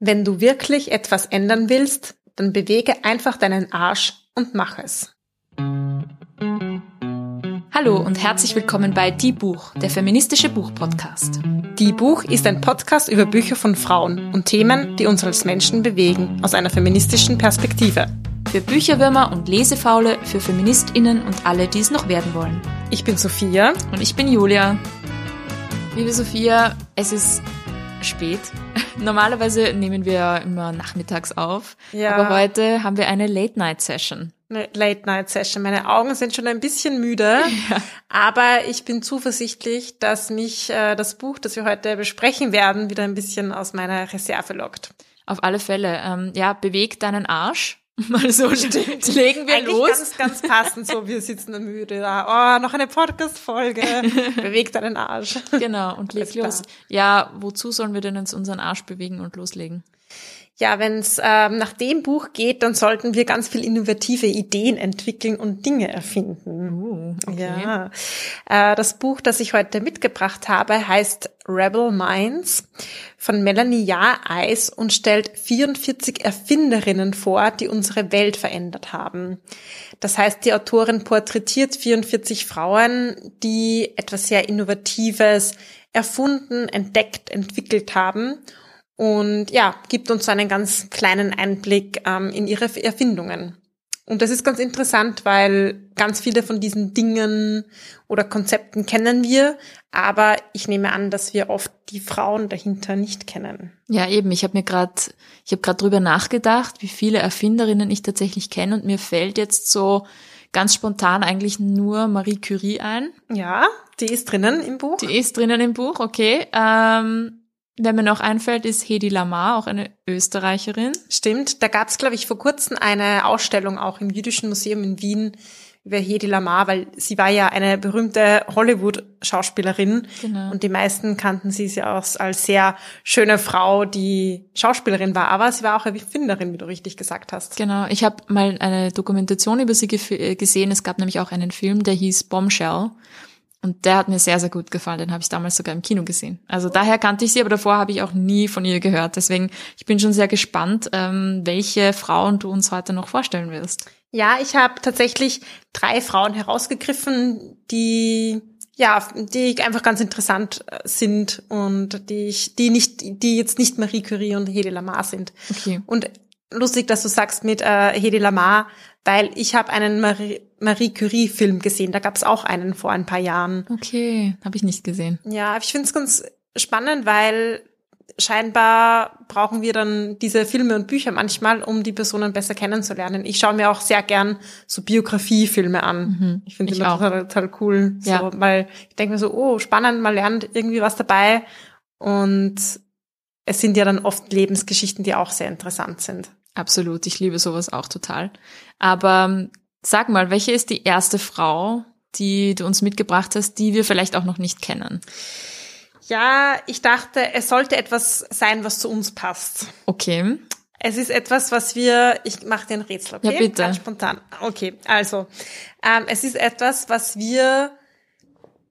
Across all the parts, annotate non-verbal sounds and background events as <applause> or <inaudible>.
Wenn du wirklich etwas ändern willst, dann bewege einfach deinen Arsch und mach es. Hallo und herzlich willkommen bei Die Buch, der feministische Buchpodcast. Die Buch ist ein Podcast über Bücher von Frauen und Themen, die uns als Menschen bewegen, aus einer feministischen Perspektive. Für Bücherwürmer und Lesefaule, für FeministInnen und alle, die es noch werden wollen. Ich bin Sophia. Und ich bin Julia. Liebe Sophia, es ist spät. Normalerweise nehmen wir immer nachmittags auf. Ja. Aber heute haben wir eine Late-Night-Session. Eine Late-Night-Session. Meine Augen sind schon ein bisschen müde, <laughs> ja. aber ich bin zuversichtlich, dass mich äh, das Buch, das wir heute besprechen werden, wieder ein bisschen aus meiner Reserve lockt. Auf alle Fälle. Ähm, ja, bewegt deinen Arsch. <laughs> Mal so <laughs> Stimmt. legen wir Eigentlich los. Ganz, ganz passend, so wir sitzen müde da. Oh, noch eine Podcast-Folge. <laughs> Bewegt deinen Arsch. Genau, und leg los. Ja, wozu sollen wir denn jetzt unseren Arsch bewegen und loslegen? Ja, wenn es ähm, nach dem Buch geht, dann sollten wir ganz viel innovative Ideen entwickeln und Dinge erfinden. Uh, okay. Ja, äh, das Buch, das ich heute mitgebracht habe, heißt Rebel Minds von Melanie Jahreis und stellt 44 Erfinderinnen vor, die unsere Welt verändert haben. Das heißt, die Autorin porträtiert 44 Frauen, die etwas sehr Innovatives erfunden, entdeckt, entwickelt haben und ja, gibt uns so einen ganz kleinen Einblick ähm, in ihre Erfindungen. Und das ist ganz interessant, weil ganz viele von diesen Dingen oder Konzepten kennen wir, aber ich nehme an, dass wir oft die Frauen dahinter nicht kennen. Ja, eben. Ich habe mir gerade, ich habe gerade drüber nachgedacht, wie viele Erfinderinnen ich tatsächlich kenne und mir fällt jetzt so ganz spontan eigentlich nur Marie Curie ein. Ja, die ist drinnen im Buch. Die ist drinnen im Buch, okay. Ähm, Wer mir noch einfällt, ist Hedi Lamar, auch eine Österreicherin. Stimmt, da gab es, glaube ich, vor kurzem eine Ausstellung auch im Jüdischen Museum in Wien über Hedi Lamar, weil sie war ja eine berühmte Hollywood-Schauspielerin genau. und die meisten kannten sie ja auch als sehr schöne Frau, die Schauspielerin war, aber sie war auch eine Erfinderin, wie du richtig gesagt hast. Genau, ich habe mal eine Dokumentation über sie gesehen. Es gab nämlich auch einen Film, der hieß Bombshell und der hat mir sehr, sehr gut gefallen. Den habe ich damals sogar im Kino gesehen. Also daher kannte ich sie, aber davor habe ich auch nie von ihr gehört. Deswegen, ich bin schon sehr gespannt, ähm, welche Frauen du uns heute noch vorstellen wirst. Ja, ich habe tatsächlich drei Frauen herausgegriffen, die ja, die einfach ganz interessant äh, sind und die ich, die nicht, die jetzt nicht Marie Curie und Hedy Lamar sind. Okay. Und lustig, dass du sagst mit äh, Hedy Lamar, weil ich habe einen Marie, Marie Curie Film gesehen. Da gab es auch einen vor ein paar Jahren. Okay, habe ich nicht gesehen. Ja, ich finde es ganz spannend, weil scheinbar brauchen wir dann diese Filme und Bücher manchmal, um die Personen besser kennenzulernen. Ich schaue mir auch sehr gern so Biografiefilme an. Mhm, ich finde die total, total cool, so, ja. weil ich denke mir so, oh, spannend, man lernt irgendwie was dabei und es sind ja dann oft Lebensgeschichten, die auch sehr interessant sind. Absolut, ich liebe sowas auch total. Aber ähm, sag mal, welche ist die erste Frau, die du uns mitgebracht hast, die wir vielleicht auch noch nicht kennen? Ja, ich dachte, es sollte etwas sein, was zu uns passt. Okay. Es ist etwas, was wir, ich mache dir ein Rätsel, okay? Ja, bitte. Ganz spontan. Okay, also, ähm, es ist etwas, was wir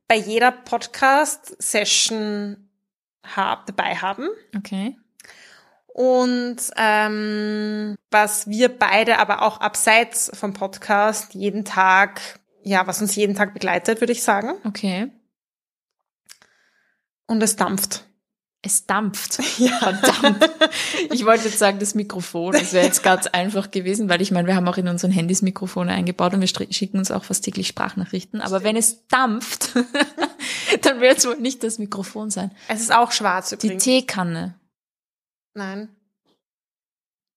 bei jeder Podcast-Session hab, dabei haben. Okay. Und ähm, was wir beide aber auch abseits vom Podcast jeden Tag, ja, was uns jeden Tag begleitet, würde ich sagen. Okay. Und es dampft. Es dampft. <laughs> Ja. Verdammt. <laughs> Ich wollte jetzt sagen, das Mikrofon. Das wäre jetzt ganz einfach gewesen, weil ich meine, wir haben auch in unseren Handys Mikrofone eingebaut und wir schicken uns auch fast täglich Sprachnachrichten. Aber wenn es dampft, <laughs> dann wird es wohl nicht das Mikrofon sein. Es ist auch schwarz übrigens. Die Teekanne. Nein.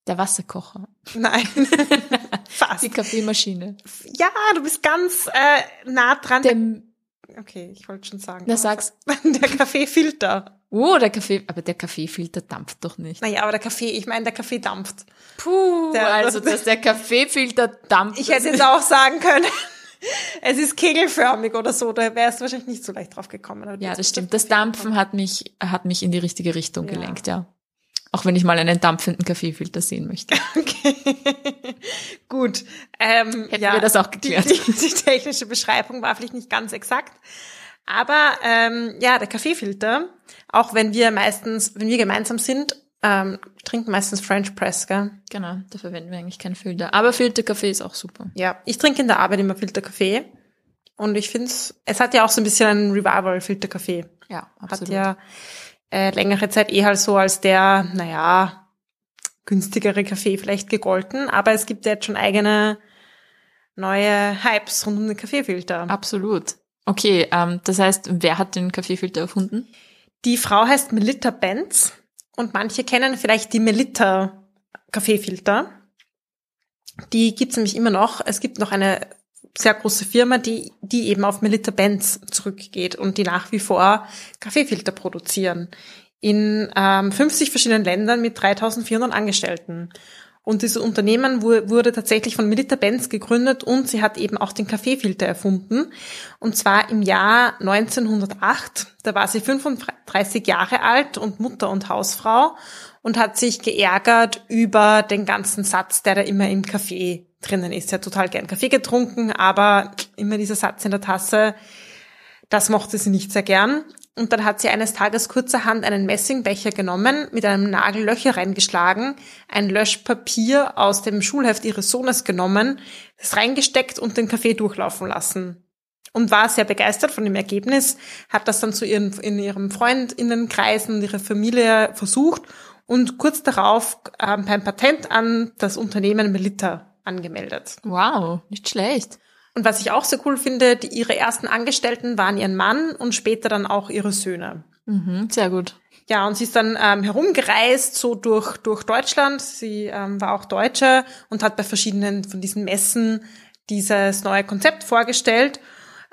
Der Wasserkocher. Nein. <laughs> Fast. Die Kaffeemaschine. Ja, du bist ganz äh, nah dran. Der, okay, ich wollte schon sagen. Na, sag's. <laughs> Der Kaffeefilter. Oh, der Kaffee, aber der Kaffeefilter dampft doch nicht. Naja, aber der Kaffee, ich meine, der Kaffee dampft. Puh, der, also dass der Kaffeefilter dampft. Ich hätte jetzt auch sagen können, <laughs> es ist kegelförmig oder so, da wärst du wahrscheinlich nicht so leicht drauf gekommen. Ja, das stimmt. Das Dampfen hat mich, hat mich in die richtige Richtung ja. gelenkt, ja. Auch wenn ich mal einen dampfenden Kaffeefilter sehen möchte. <laughs> Okay. Gut. Ähm, Hätten ja, wir das auch geklärt. Die, die, die, technische Beschreibung war vielleicht nicht ganz exakt. Aber ähm, ja, der Kaffeefilter, auch wenn wir meistens, wenn wir gemeinsam sind, ähm, trinken meistens French Press, gell? Genau, da verwenden wir eigentlich keinen Filter. Aber Filterkaffee ist auch super. Ja, ich trinke in der Arbeit immer Filterkaffee. Und ich finde es, es hat ja auch so ein bisschen ein Revival, Filterkaffee. Ja, Hat ja äh, längere Zeit eh halt so als der, naja, günstigere Kaffee vielleicht gegolten. Aber es gibt ja jetzt schon eigene neue Hypes rund um den Kaffeefilter. Absolut. Okay, ähm, das heißt, wer hat den Kaffeefilter erfunden? Die Frau heißt Melitta Benz und manche kennen vielleicht die Melitta Kaffeefilter. Die gibt's nämlich immer noch. Es gibt noch eine sehr große Firma, die, die eben auf Melitta Benz zurückgeht und die nach wie vor Kaffeefilter produzieren. In ähm, 50 verschiedenen Ländern mit 3400 Angestellten. Und dieses Unternehmen wurde tatsächlich von Melita Benz gegründet und sie hat eben auch den Kaffeefilter erfunden. Und zwar im Jahr 1908. Da war sie 35 Jahre alt und Mutter und Hausfrau und hat sich geärgert über den ganzen Satz, der da immer im Kaffee drinnen ist. Sie hat total gern Kaffee getrunken, aber immer dieser Satz in der Tasse, das mochte sie nicht sehr gern. Und dann hat sie eines Tages kurzerhand einen Messingbecher genommen, mit einem Nagel Löcher reingeschlagen, ein Löschpapier aus dem Schulheft ihres Sohnes genommen, das reingesteckt und den Kaffee durchlaufen lassen. Und war sehr begeistert von dem Ergebnis, hat das dann zu ihren, in ihrem Freundinnenkreisen und ihrer Familie versucht und kurz darauf äh, beim Patent an das Unternehmen Melitta angemeldet. Wow, nicht schlecht. Und was ich auch sehr cool finde, die, ihre ersten Angestellten waren ihr Mann und später dann auch ihre Söhne. Mhm, sehr gut. Ja, und sie ist dann ähm, herumgereist, so durch, durch Deutschland. Sie ähm, war auch Deutsche und hat bei verschiedenen von diesen Messen dieses neue Konzept vorgestellt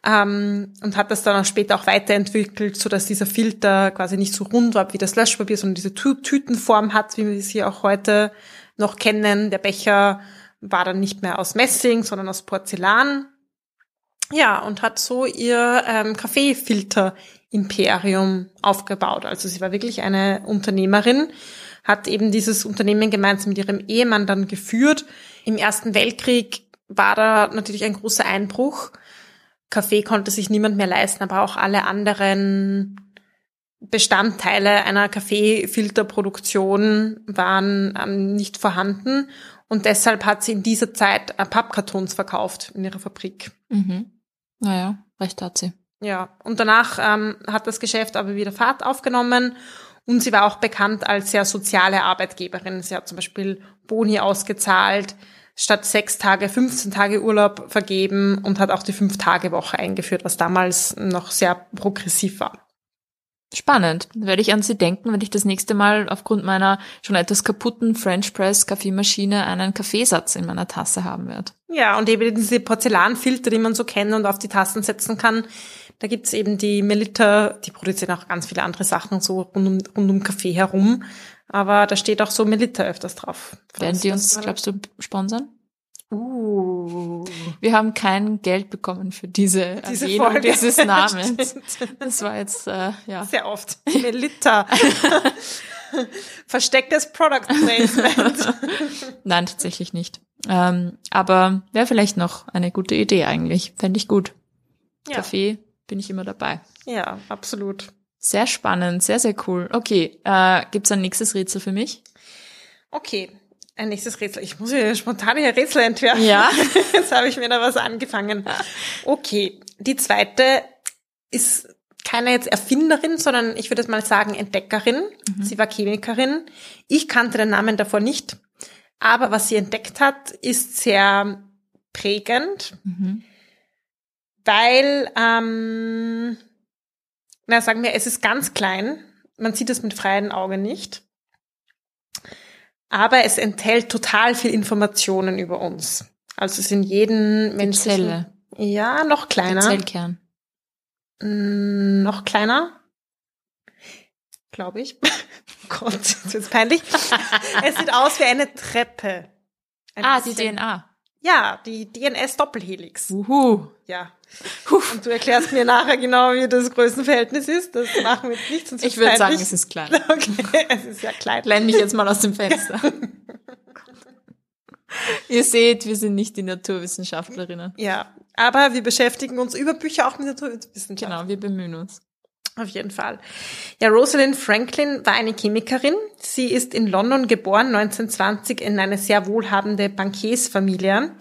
ähm, und hat das dann auch später auch weiterentwickelt, so dass dieser Filter quasi nicht so rund war wie das Löschpapier, sondern diese Tü Tütenform hat, wie wir sie auch heute noch kennen. Der Becher war dann nicht mehr aus Messing, sondern aus Porzellan. Ja, und hat so ihr ähm, Kaffeefilter-Imperium aufgebaut. Also sie war wirklich eine Unternehmerin, hat eben dieses Unternehmen gemeinsam mit ihrem Ehemann dann geführt. Im Ersten Weltkrieg war da natürlich ein großer Einbruch. Kaffee konnte sich niemand mehr leisten, aber auch alle anderen Bestandteile einer Kaffeefilterproduktion waren ähm, nicht vorhanden. Und deshalb hat sie in dieser Zeit Pappkartons verkauft in ihrer Fabrik. Mhm. Naja, recht hat sie. Ja, und danach ähm, hat das Geschäft aber wieder Fahrt aufgenommen und sie war auch bekannt als sehr soziale Arbeitgeberin. Sie hat zum Beispiel Boni ausgezahlt, statt sechs Tage 15 Tage Urlaub vergeben und hat auch die Fünf-Tage-Woche eingeführt, was damals noch sehr progressiv war. Spannend. Werde ich an Sie denken, wenn ich das nächste Mal aufgrund meiner schon etwas kaputten French Press Kaffeemaschine einen Kaffeesatz in meiner Tasse haben werde. Ja, und eben diese Porzellanfilter, die man so kennt und auf die Tassen setzen kann. Da gibt's eben die Melita, die produzieren auch ganz viele andere Sachen so rund um, rund um Kaffee herum. Aber da steht auch so Melita öfters drauf. Werden die uns, glaubst du, sponsern? Uh. Wir haben kein Geld bekommen für diese, diese Erwähnung Folge. dieses Namens. <laughs> Das war jetzt, äh, ja. Sehr oft. Melita. <laughs> Verstecktes Product Placement. <laughs> Nein, tatsächlich nicht. Ähm, aber wäre vielleicht noch eine gute Idee eigentlich. Fände ich gut. Ja. Kaffee bin ich immer dabei. Ja, absolut. Sehr spannend, sehr, sehr cool. Okay, äh, gibt's ein nächstes Rätsel für mich? Okay, ein nächstes Rätsel. Ich muss ja spontan hier Rätsel entwerfen. Ja. <laughs> Jetzt habe ich mir da was angefangen. Okay, die zweite ist keine jetzt Erfinderin, sondern ich würde jetzt mal sagen Entdeckerin. Sie war Chemikerin. Ich kannte den Namen davor nicht. Aber was sie entdeckt hat, ist sehr prägend, Mhm. weil, ähm, na sagen wir, es ist ganz klein. Man sieht es mit freiem Auge nicht. Aber es enthält total viel Informationen über uns. Also es in jedem Die Menschen. Zelle, Ja, noch der kleiner. Zellkern. Mm, noch kleiner. Glaube ich. <laughs> Gott, jetzt wird's peinlich. <laughs> es sieht aus wie eine Treppe. Ein Ah, die bisschen- DNA. Ja, die DNS-Doppelhelix. Uhu. Ja. Und du erklärst mir nachher genau, wie das Größenverhältnis ist. Das machen wir jetzt nicht, sonst Ich würde sagen, es ist klein. <laughs> Okay, es ist ja klein. Lehn mich jetzt mal aus dem Fenster. <laughs> Ihr seht, wir sind nicht die Naturwissenschaftlerinnen. Ja, aber wir beschäftigen uns über Bücher auch mit Naturwissenschaft. Genau, wir bemühen uns. Auf jeden Fall. Ja, Rosalind Franklin war eine Chemikerin. Sie ist in London geboren, 1920 in eine sehr wohlhabende Bankiersfamilie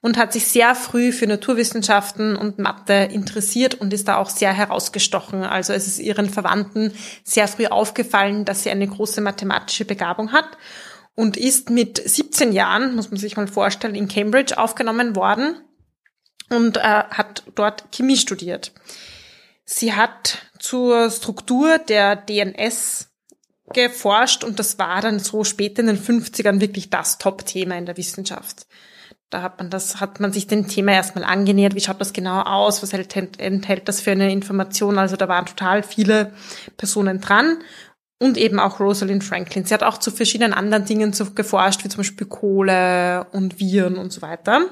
und hat sich sehr früh für Naturwissenschaften und Mathe interessiert und ist da auch sehr herausgestochen. Also es ist ihren Verwandten sehr früh aufgefallen, dass sie eine große mathematische Begabung hat und ist mit 17 Jahren, muss man sich mal vorstellen, in Cambridge aufgenommen worden und äh, hat dort Chemie studiert. Sie hat zur Struktur der DNS geforscht und das war dann so spät in den 50ern wirklich das Top-Thema in der Wissenschaft. Da hat man das, hat man sich dem Thema erstmal angenähert. Wie schaut das genau aus? Was enthält das für eine Information? Also da waren total viele Personen dran und eben auch Rosalind Franklin. Sie hat auch zu verschiedenen anderen Dingen geforscht, wie zum Beispiel Kohle und Viren und so weiter.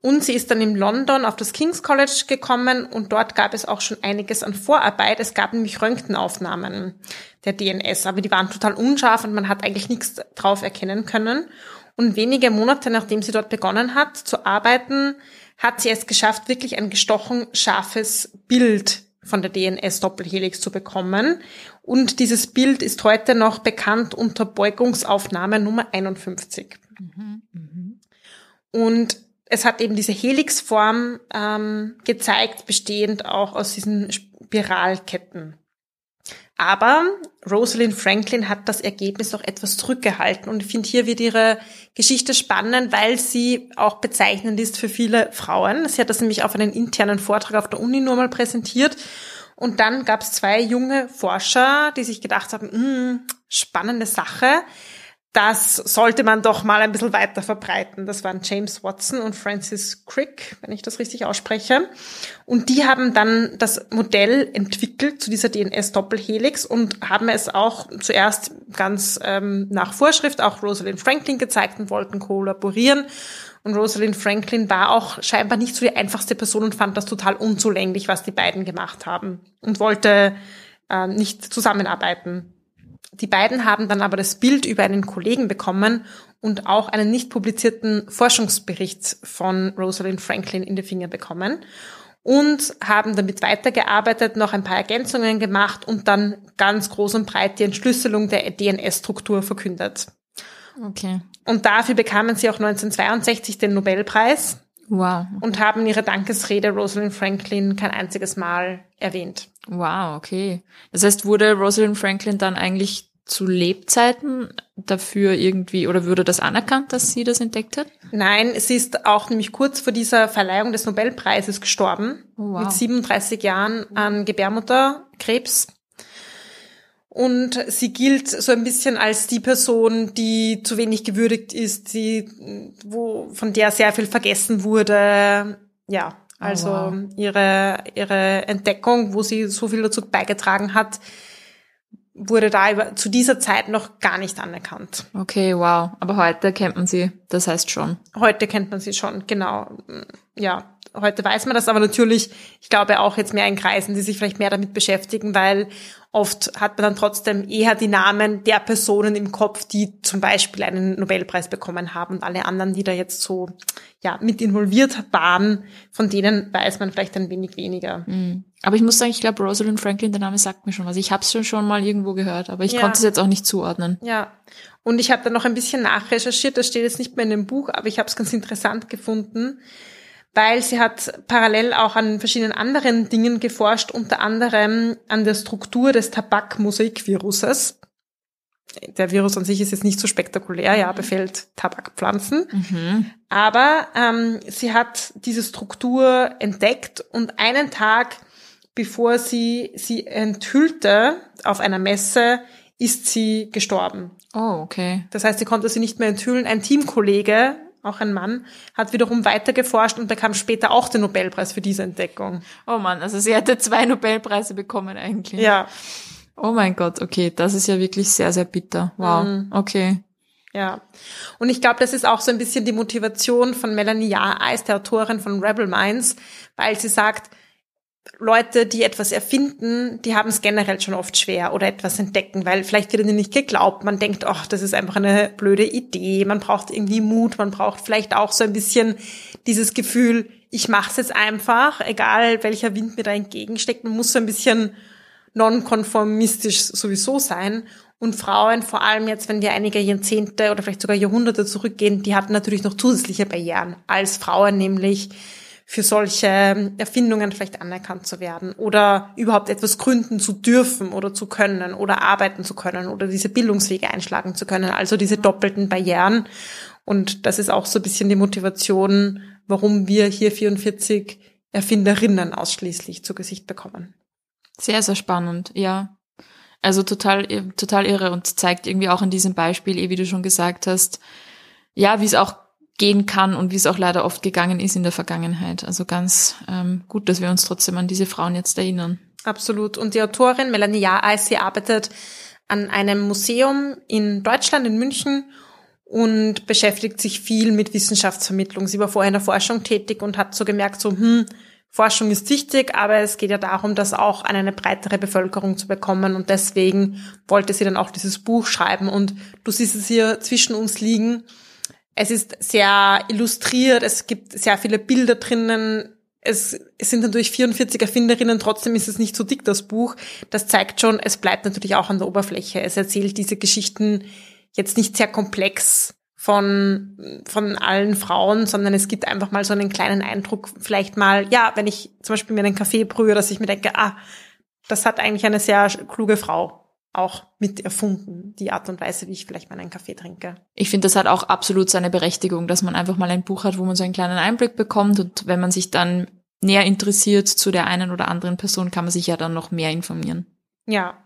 Und sie ist dann in London auf das King's College gekommen und dort gab es auch schon einiges an Vorarbeit. Es gab nämlich Röntgenaufnahmen der DNS, aber die waren total unscharf und man hat eigentlich nichts drauf erkennen können. Und wenige Monate nachdem sie dort begonnen hat zu arbeiten, hat sie es geschafft, wirklich ein gestochen scharfes Bild von der DNS-Doppelhelix zu bekommen. Und dieses Bild ist heute noch bekannt unter Beugungsaufnahme Nummer 51. Mhm, mh. Und es hat eben diese Helixform ähm, gezeigt, bestehend auch aus diesen Spiralketten. Aber Rosalind Franklin hat das Ergebnis auch etwas zurückgehalten und ich finde, hier wird ihre Geschichte spannend, weil sie auch bezeichnend ist für viele Frauen. Sie hat das nämlich auf einen internen Vortrag auf der Uni nur mal präsentiert und dann gab es zwei junge Forscher, die sich gedacht haben, hm, spannende Sache das sollte man doch mal ein bisschen weiter verbreiten. Das waren James Watson und Francis Crick, wenn ich das richtig ausspreche. Und die haben dann das Modell entwickelt zu dieser DNS-Doppelhelix und haben es auch zuerst ganz ähm, nach Vorschrift auch Rosalind Franklin gezeigt und wollten kollaborieren. Und Rosalind Franklin war auch scheinbar nicht so die einfachste Person und fand das total unzulänglich, was die beiden gemacht haben und wollte äh, nicht zusammenarbeiten. Die beiden haben dann aber das Bild über einen Kollegen bekommen und auch einen nicht publizierten Forschungsbericht von Rosalind Franklin in die Finger bekommen und haben damit weitergearbeitet, noch ein paar Ergänzungen gemacht und dann ganz groß und breit die Entschlüsselung der DNS-Struktur verkündet. Okay. Und dafür bekamen sie auch 1962 den Nobelpreis. Wow. Und haben ihre Dankesrede Rosalind Franklin kein einziges Mal erwähnt. Wow, okay. Das heißt, wurde Rosalind Franklin dann eigentlich zu Lebzeiten dafür irgendwie oder würde das anerkannt, dass sie das entdeckt hat? Nein, sie ist auch nämlich kurz vor dieser Verleihung des Nobelpreises gestorben. Oh, wow. Mit 37 Jahren an Gebärmutterkrebs. Und sie gilt so ein bisschen als die Person, die zu wenig gewürdigt ist, die, wo, von der sehr viel vergessen wurde. Ja, also oh, wow. ihre, ihre Entdeckung, wo sie so viel dazu beigetragen hat, wurde da zu dieser Zeit noch gar nicht anerkannt. Okay, wow. Aber heute kennt man sie, das heißt schon. Heute kennt man sie schon, genau. Ja, heute weiß man das, aber natürlich, ich glaube auch jetzt mehr in Kreisen, die sich vielleicht mehr damit beschäftigen, weil oft hat man dann trotzdem eher die Namen der Personen im Kopf, die zum Beispiel einen Nobelpreis bekommen haben und alle anderen, die da jetzt so ja mit involviert waren, von denen weiß man vielleicht ein wenig weniger. Mhm. Aber ich muss sagen, ich glaube, Rosalind Franklin, der Name sagt mir schon was. Ich habe es schon, schon mal irgendwo gehört, aber ich ja. konnte es jetzt auch nicht zuordnen. Ja, und ich habe dann noch ein bisschen nachrecherchiert, das steht jetzt nicht mehr in dem Buch, aber ich habe es ganz interessant gefunden weil sie hat parallel auch an verschiedenen anderen Dingen geforscht, unter anderem an der Struktur des Tabakmosaikviruses. Der Virus an sich ist jetzt nicht so spektakulär, ja, befällt Tabakpflanzen. Mhm. Aber ähm, sie hat diese Struktur entdeckt und einen Tag bevor sie sie enthüllte auf einer Messe, ist sie gestorben. Oh, okay. Das heißt, sie konnte sie nicht mehr enthüllen. Ein Teamkollege auch ein Mann, hat wiederum weiter geforscht und bekam später auch den Nobelpreis für diese Entdeckung. Oh Mann, also sie hätte zwei Nobelpreise bekommen eigentlich. Ja. Oh mein Gott, okay, das ist ja wirklich sehr, sehr bitter. Wow, mhm. okay. Ja. Und ich glaube, das ist auch so ein bisschen die Motivation von Melanie Jahr-Eis, der Autorin von Rebel Minds, weil sie sagt, Leute, die etwas erfinden, die haben es generell schon oft schwer oder etwas entdecken, weil vielleicht wird ihnen nicht geglaubt. Man denkt, ach, das ist einfach eine blöde Idee. Man braucht irgendwie Mut. Man braucht vielleicht auch so ein bisschen dieses Gefühl, ich mache es jetzt einfach, egal welcher Wind mir da entgegensteckt. Man muss so ein bisschen nonkonformistisch sowieso sein. Und Frauen, vor allem jetzt, wenn wir einige Jahrzehnte oder vielleicht sogar Jahrhunderte zurückgehen, die hatten natürlich noch zusätzliche Barrieren als Frauen, nämlich für solche Erfindungen vielleicht anerkannt zu werden oder überhaupt etwas gründen zu dürfen oder zu können oder arbeiten zu können oder diese Bildungswege einschlagen zu können. Also diese doppelten Barrieren. Und das ist auch so ein bisschen die Motivation, warum wir hier 44 Erfinderinnen ausschließlich zu Gesicht bekommen. Sehr, sehr spannend, ja. Also total, total irre und zeigt irgendwie auch in diesem Beispiel, eh wie du schon gesagt hast, ja, wie es auch gehen kann und wie es auch leider oft gegangen ist in der Vergangenheit. Also ganz ähm, gut, dass wir uns trotzdem an diese Frauen jetzt erinnern. Absolut. Und die Autorin Melanie Jaareis, sie arbeitet an einem Museum in Deutschland, in München und beschäftigt sich viel mit Wissenschaftsvermittlung. Sie war vorher in der Forschung tätig und hat so gemerkt, so, hm, Forschung ist wichtig, aber es geht ja darum, das auch an eine breitere Bevölkerung zu bekommen. Und deswegen wollte sie dann auch dieses Buch schreiben. Und du siehst es hier zwischen uns liegen. Es ist sehr illustriert, es gibt sehr viele Bilder drinnen. Es, es sind natürlich 44 Erfinderinnen, trotzdem ist es nicht so dick, das Buch. Das zeigt schon, es bleibt natürlich auch an der Oberfläche. Es erzählt diese Geschichten jetzt nicht sehr komplex von, von allen Frauen, sondern es gibt einfach mal so einen kleinen Eindruck, vielleicht mal, ja, wenn ich zum Beispiel mir einen Kaffee brühe, dass ich mir denke, ah, das hat eigentlich eine sehr kluge Frau auch mit erfunden, die Art und Weise, wie ich vielleicht mal einen Kaffee trinke. Ich finde, das hat auch absolut seine Berechtigung, dass man einfach mal ein Buch hat, wo man so einen kleinen Einblick bekommt und wenn man sich dann näher interessiert zu der einen oder anderen Person, kann man sich ja dann noch mehr informieren. Ja,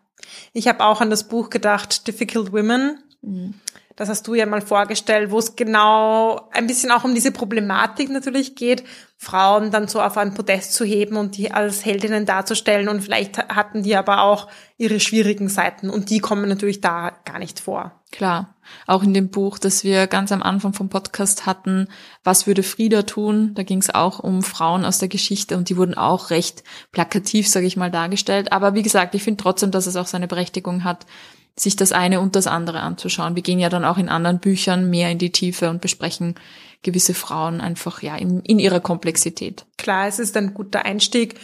ich habe auch an das Buch gedacht, Difficult Women. Mhm. Das hast du ja mal vorgestellt, wo es genau ein bisschen auch um diese Problematik natürlich geht, Frauen dann so auf ein Podest zu heben und die als Heldinnen darzustellen. Und vielleicht hatten die aber auch ihre schwierigen Seiten und die kommen natürlich da gar nicht vor. Klar. Auch in dem Buch, das wir ganz am Anfang vom Podcast hatten, Was würde Frieda tun? Da ging es auch um Frauen aus der Geschichte und die wurden auch recht plakativ, sage ich mal, dargestellt. Aber wie gesagt, ich finde trotzdem, dass es auch seine Berechtigung hat, sich das eine und das andere anzuschauen. Wir gehen ja dann auch in anderen Büchern mehr in die Tiefe und besprechen gewisse Frauen einfach ja in, in ihrer Komplexität. Klar, es ist ein guter Einstieg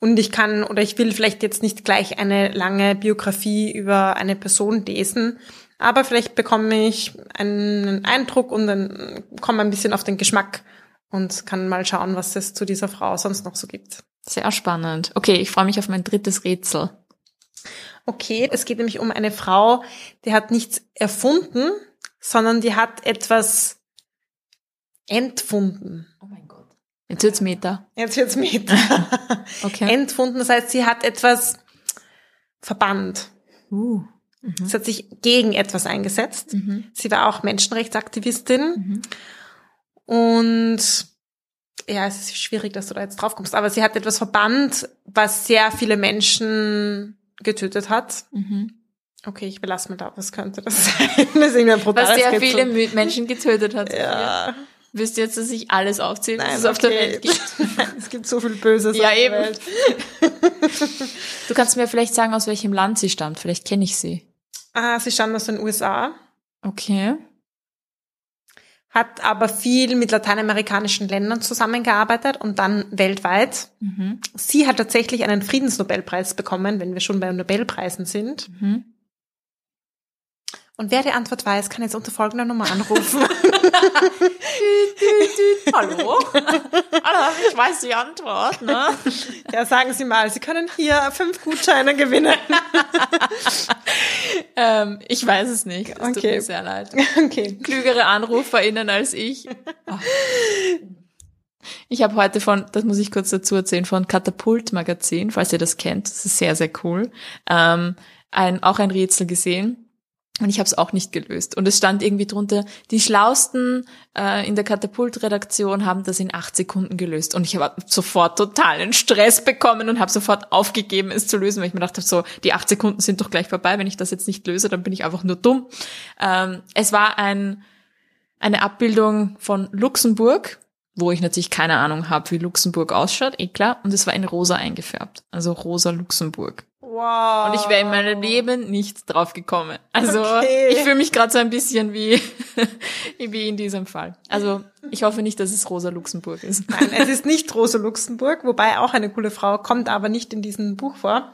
und ich kann oder ich will vielleicht jetzt nicht gleich eine lange Biografie über eine Person lesen, aber vielleicht bekomme ich einen Eindruck und dann komme ein bisschen auf den Geschmack und kann mal schauen, was es zu dieser Frau sonst noch so gibt. Sehr spannend. Okay, ich freue mich auf mein drittes Rätsel. Okay, es geht nämlich um eine Frau, die hat nichts erfunden, sondern die hat etwas entfunden. Oh mein Gott. Jetzt wird's Meta. Jetzt wird's Meta. <laughs> okay. Entfunden, das heißt, sie hat etwas verbannt. Uh. Mhm. Sie hat sich gegen etwas eingesetzt. Mhm. Sie war auch Menschenrechtsaktivistin. Mhm. Und ja, es ist schwierig, dass du da jetzt drauf kommst, aber sie hat etwas verbannt, was sehr viele Menschen getötet hat. Mhm. Okay, ich belasse mal da. Was könnte das <laughs> sein? Das ist ein Was sehr viele Menschen getötet hat. Ja. Wisst ihr jetzt, dass ich alles aufzähle, was es okay. auf der Welt gibt? <laughs> es gibt so viel Böses ja, auf der eben. Welt. <laughs> du kannst mir vielleicht sagen, aus welchem Land sie stammt. Vielleicht kenne ich sie. Ah, sie stammt aus den USA. Okay hat aber viel mit lateinamerikanischen Ländern zusammengearbeitet und dann weltweit. Mhm. Sie hat tatsächlich einen Friedensnobelpreis bekommen, wenn wir schon bei Nobelpreisen sind. Mhm. Und wer die Antwort weiß, kann jetzt unter folgender Nummer anrufen. <laughs> Hallo? Hallo, ich weiß die Antwort, ne? Ja, sagen Sie mal, Sie können hier fünf Gutscheine gewinnen. ähm, ich weiß es nicht. Es okay. tut mir sehr leid. Okay. Klügere AnruferInnen als ich. Oh. Ich habe heute von, das muss ich kurz dazu erzählen, von Katapult Magazin, falls ihr das kennt, das ist sehr, sehr cool, ähm, ein, auch ein Rätsel gesehen und ich habe es auch nicht gelöst. Und es stand irgendwie drunter, die Schlausten äh, in der Katapult-Redaktion haben das in acht Sekunden gelöst. Und ich habe sofort totalen Stress bekommen und habe sofort aufgegeben, es zu lösen, weil ich mir dachte, so, die acht Sekunden sind doch gleich vorbei. Wenn ich das jetzt nicht löse, dann bin ich einfach nur dumm. Ähm, es war ein, eine Abbildung von Luxemburg wo ich natürlich keine Ahnung habe, wie Luxemburg ausschaut, eh klar. Und es war in rosa eingefärbt. Also rosa Luxemburg. Wow. Und ich wäre in meinem Leben nicht drauf gekommen. Also Okay. ich fühle mich gerade so ein bisschen wie, <laughs> wie in diesem Fall. Also ich hoffe nicht, dass es rosa Luxemburg ist. Nein, es ist nicht <laughs> Rosa Luxemburg, wobei auch eine coole Frau, kommt aber nicht in diesem Buch vor.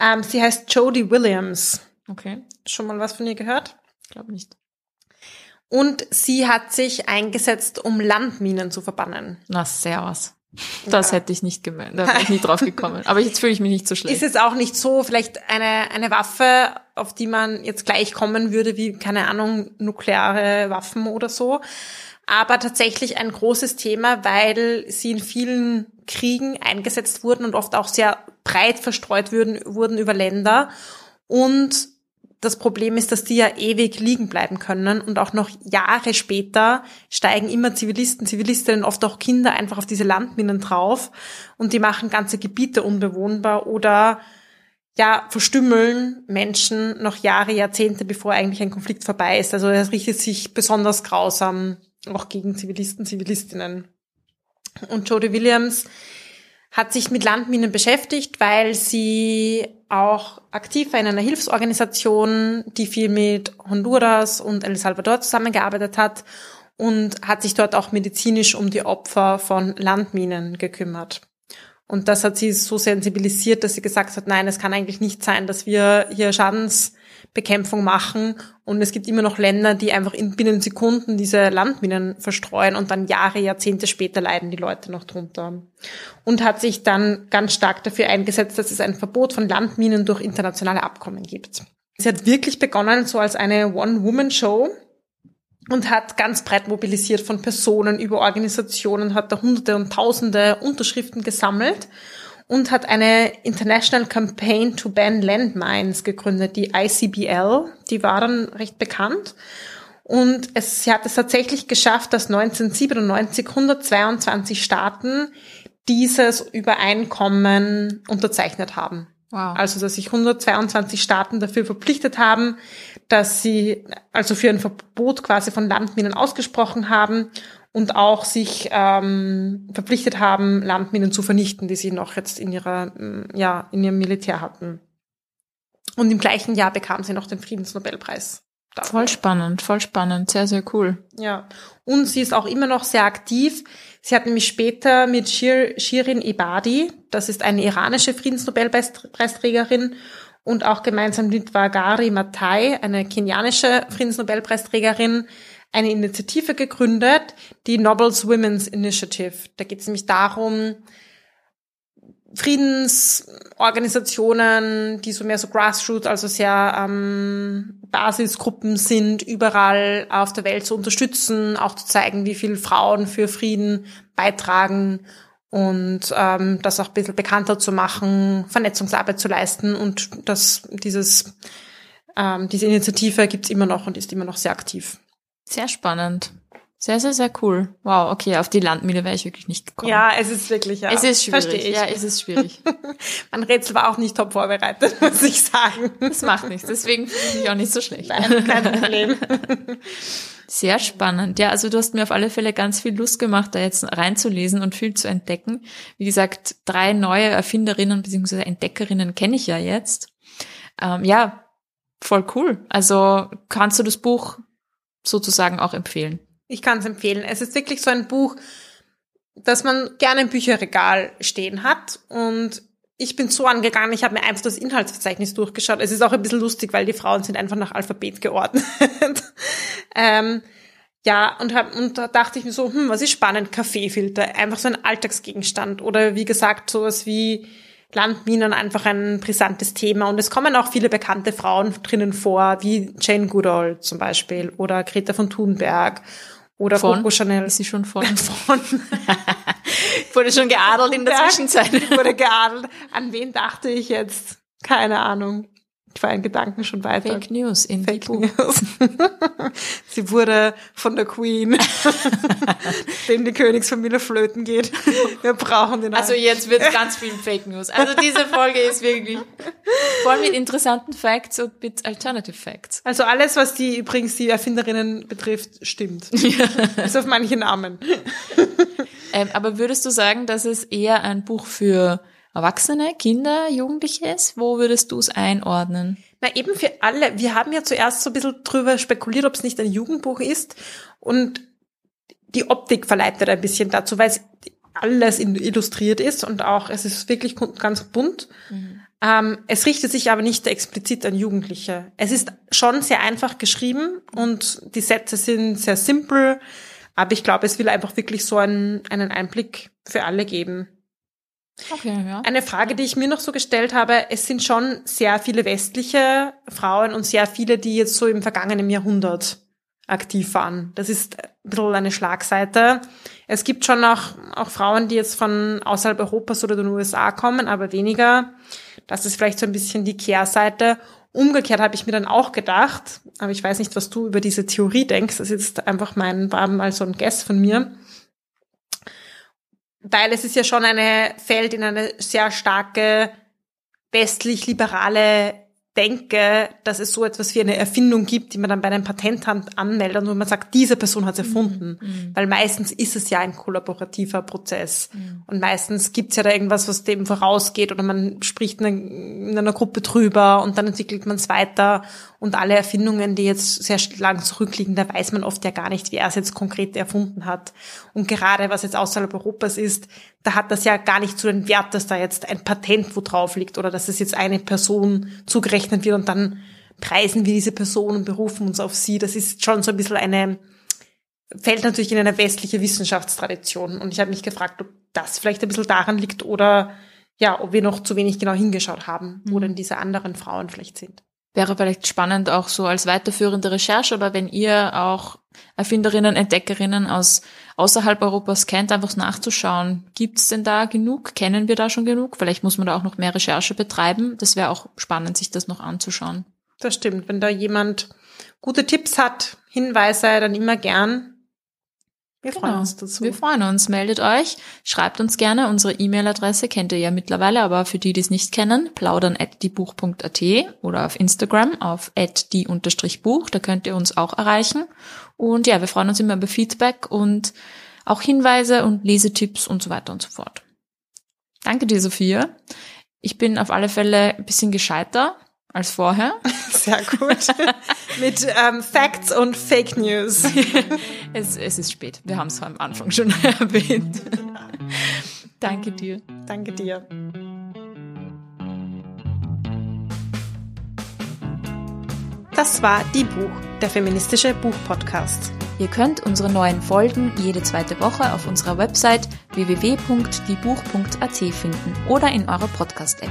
Ähm, sie heißt Jodie Williams. Okay, Schon mal was von ihr gehört? glaube nicht. Und sie hat sich eingesetzt, um Landminen zu verbannen. Na, servus. Das hätte ich nicht gemeint. Da wäre ich nicht drauf gekommen. Aber jetzt fühle ich mich nicht so Ist schlecht. jetzt auch nicht so vielleicht eine, eine Waffe, auf die man jetzt gleich kommen würde, wie, keine Ahnung, nukleare Waffen oder so. Aber tatsächlich ein großes Thema, weil sie in vielen Kriegen eingesetzt wurden und oft auch sehr breit verstreut wurden, wurden über Länder. Und das Problem ist, dass die ja ewig liegen bleiben können und auch noch Jahre später steigen immer Zivilisten, Zivilistinnen, oft auch Kinder einfach auf diese Landminen drauf und die machen ganze Gebiete unbewohnbar oder ja, verstümmeln Menschen noch Jahre, Jahrzehnte, bevor eigentlich ein Konflikt vorbei ist. Also es richtet sich besonders grausam auch gegen Zivilisten, Zivilistinnen. Und Jodie Williams hat sich mit Landminen beschäftigt, weil sie auch aktiv war in einer Hilfsorganisation, die viel mit Honduras und El Salvador zusammengearbeitet hat und hat sich dort auch medizinisch um die Opfer von Landminen gekümmert. Und das hat sie so sensibilisiert, dass sie gesagt hat, nein, es kann eigentlich nicht sein, dass wir hier Schadensbekämpfung machen und es gibt immer noch Länder, die einfach in binnen Sekunden diese Landminen verstreuen und dann Jahre, Jahrzehnte später leiden die Leute noch drunter. Und hat sich dann ganz stark dafür eingesetzt, dass es ein Verbot von Landminen durch internationale Abkommen gibt. Sie hat wirklich begonnen so als eine One-Woman-Show und hat ganz breit mobilisiert von Personen über Organisationen, hat da hunderte und tausende Unterschriften gesammelt und hat eine International Campaign to Ban Landmines gegründet, die ICBL, die war dann recht bekannt. Und es, sie hat es tatsächlich geschafft, dass 1997 122 Staaten dieses Übereinkommen unterzeichnet haben. Wow. Also, dass sich 122 Staaten dafür verpflichtet haben, dass sie also für ein Verbot quasi von Landminen ausgesprochen haben und auch sich ähm, verpflichtet haben, Landminen zu vernichten, die sie noch jetzt in ihrer mm, ja in ihrem Militär hatten. Und im gleichen Jahr bekam sie noch den Friedensnobelpreis. Dafür. Voll spannend, voll spannend, sehr, sehr cool. Ja, und sie ist auch immer noch sehr aktiv. Sie hat nämlich später mit Shir, Shirin Ebadi, das ist eine iranische Friedensnobelpreisträgerin, und auch gemeinsam mit Wagari Matai, eine kenianische Friedensnobelpreisträgerin, eine Initiative gegründet, die Nobel's Women's Initiative. Da geht es nämlich darum, Friedensorganisationen, die so mehr so Grassroots, also sehr ähm, Basisgruppen sind, überall auf der Welt zu unterstützen, auch zu zeigen, wie viel Frauen für Frieden beitragen und ähm, das auch ein bisschen bekannter zu machen, Vernetzungsarbeit zu leisten und das, dieses, ähm, diese Initiative gibt's immer noch und ist immer noch sehr aktiv. Sehr spannend. Sehr, sehr, sehr cool. Wow, okay, auf die Landmine wäre ich wirklich nicht gekommen. Ja, es ist wirklich, ja. Es ist schwierig. Verstehe ich. Ja, es ist schwierig. <laughs> Mein Rätsel war auch nicht top vorbereitet, <laughs> muss ich sagen. Das macht nichts. Deswegen finde ich auch nicht so schlecht. Nein, kein Problem. <laughs> Sehr spannend. Ja, also du hast mir auf alle Fälle ganz viel Lust gemacht, da jetzt reinzulesen und viel zu entdecken. Wie gesagt, drei neue Erfinderinnen bzw. Entdeckerinnen kenne ich ja jetzt. Ähm, ja, voll cool. Also kannst du das Buch sozusagen auch empfehlen? Ich kann es empfehlen. Es ist wirklich so ein Buch, das man gerne im Bücherregal stehen hat. Und ich bin so angegangen, ich habe mir einfach das Inhaltsverzeichnis durchgeschaut. Es ist auch ein bisschen lustig, weil die Frauen sind einfach nach Alphabet geordnet. <laughs> ähm, ja, und, hab, und da dachte ich mir so, hm, was ist spannend? Kaffeefilter, einfach so ein Alltagsgegenstand. Oder wie gesagt, sowas wie Landminen, einfach ein brisantes Thema. Und es kommen auch viele bekannte Frauen drinnen vor, wie Jane Goodall zum Beispiel oder Greta von Thunberg oder Von? Coco Chanel. Ist sie schon von? <laughs> Von <laughs> Wurde schon geadelt in der Ja. Zwischenzeit. wurde geadelt. An wen dachte ich jetzt? Keine Ahnung. Ich war in Gedanken schon weiter. Fake News in Fake. News. <laughs> Sie wurde von der Queen, <laughs> dem die Königsfamilie flöten geht. Wir brauchen den. Also jetzt wird ganz viel Fake News. Also diese Folge ist wirklich voll mit interessanten Facts und mit Alternative Facts. Also alles, was die übrigens die Erfinderinnen betrifft, stimmt. <laughs> Bis auf manche Namen. Ähm, aber würdest du sagen, dass es eher ein Buch für Erwachsene, Kinder, Jugendliche ist? Wo würdest du es einordnen? Na eben für alle. Wir haben ja zuerst so ein bisschen drüber spekuliert, ob es nicht ein Jugendbuch ist. Und die Optik verleitet ein bisschen dazu, weil es alles illustriert ist und auch es ist wirklich ganz bunt. Mhm. Ähm, es richtet sich aber nicht explizit an Jugendliche. Es ist schon sehr einfach geschrieben und die Sätze sind sehr simpel, aber ich glaube, es will einfach wirklich so einen, einen Einblick für alle geben. Okay, ja. Eine Frage, die ich mir noch so gestellt habe, es sind schon sehr viele westliche Frauen und sehr viele, die jetzt so im vergangenen Jahrhundert aktiv waren. Das ist ein bisschen eine Schlagseite. Es gibt schon auch, auch Frauen, die jetzt von außerhalb Europas oder den USA kommen, aber weniger. Das ist vielleicht so ein bisschen die Kehrseite. Umgekehrt habe ich mir dann auch gedacht, aber ich weiß nicht, was du über diese Theorie denkst. Das ist jetzt einfach mein, war mal so ein Guess von mir weil es ist ja schon eine, fällt in eine sehr starke westlich-liberale denke, dass es so etwas wie eine Erfindung gibt, die man dann bei einem Patentamt anmeldet und man sagt, diese Person hat es erfunden. Mhm. mhm. Weil meistens ist es ja ein kollaborativer Prozess. Mhm. Und meistens gibt's ja da irgendwas, was dem vorausgeht oder man spricht in einer Gruppe drüber und dann entwickelt man es weiter. Und alle Erfindungen, die jetzt sehr lang zurückliegen, da weiß man oft ja gar nicht, wie er es jetzt konkret erfunden hat. Und gerade was jetzt außerhalb Europas ist, da hat das ja gar nicht so den Wert, dass da jetzt ein Patent wo drauf liegt oder dass es jetzt eine Person zugerechnet wird und dann preisen wir diese Person und berufen uns auf sie. Das ist schon so ein bisschen eine, fällt natürlich in eine westliche Wissenschaftstradition. Und ich habe mich gefragt, ob das vielleicht ein bisschen daran liegt oder ja, ob wir noch zu wenig genau hingeschaut haben, wo mhm. denn diese anderen Frauen vielleicht sind. Wäre vielleicht spannend auch so als weiterführende Recherche oder wenn ihr auch Erfinderinnen, Entdeckerinnen aus außerhalb Europas kennt, einfach nachzuschauen. Gibt es denn da genug? Kennen wir da schon genug? Vielleicht muss man da auch noch mehr Recherche betreiben. Das wäre auch spannend, sich das noch anzuschauen. Das stimmt. Wenn da jemand gute Tipps hat, Hinweise, dann immer gern. Wir genau. freuen uns dazu. Wir freuen uns. Meldet euch. Schreibt uns gerne. Unsere E-Mail-Adresse kennt ihr ja mittlerweile, aber für die, die es nicht kennen, plaudern at diebuch.at oder auf Instagram auf at die-buch. Da könnt ihr uns auch erreichen. Und ja, wir freuen uns immer über Feedback und auch Hinweise und Lesetipps und so weiter und so fort. Danke dir, Sophia. Ich bin auf alle Fälle ein bisschen gescheiter als vorher. <laughs> Sehr gut. Mit ähm, Facts und Fake News. <laughs> es, es ist spät. Wir haben es am Anfang schon <laughs> erwähnt. Danke dir. Danke dir. Das war Die Buch, der feministische Buchpodcast. Ihr könnt unsere neuen Folgen jede zweite Woche auf unserer Website www.diebuch.at finden oder in eurer Podcast-App.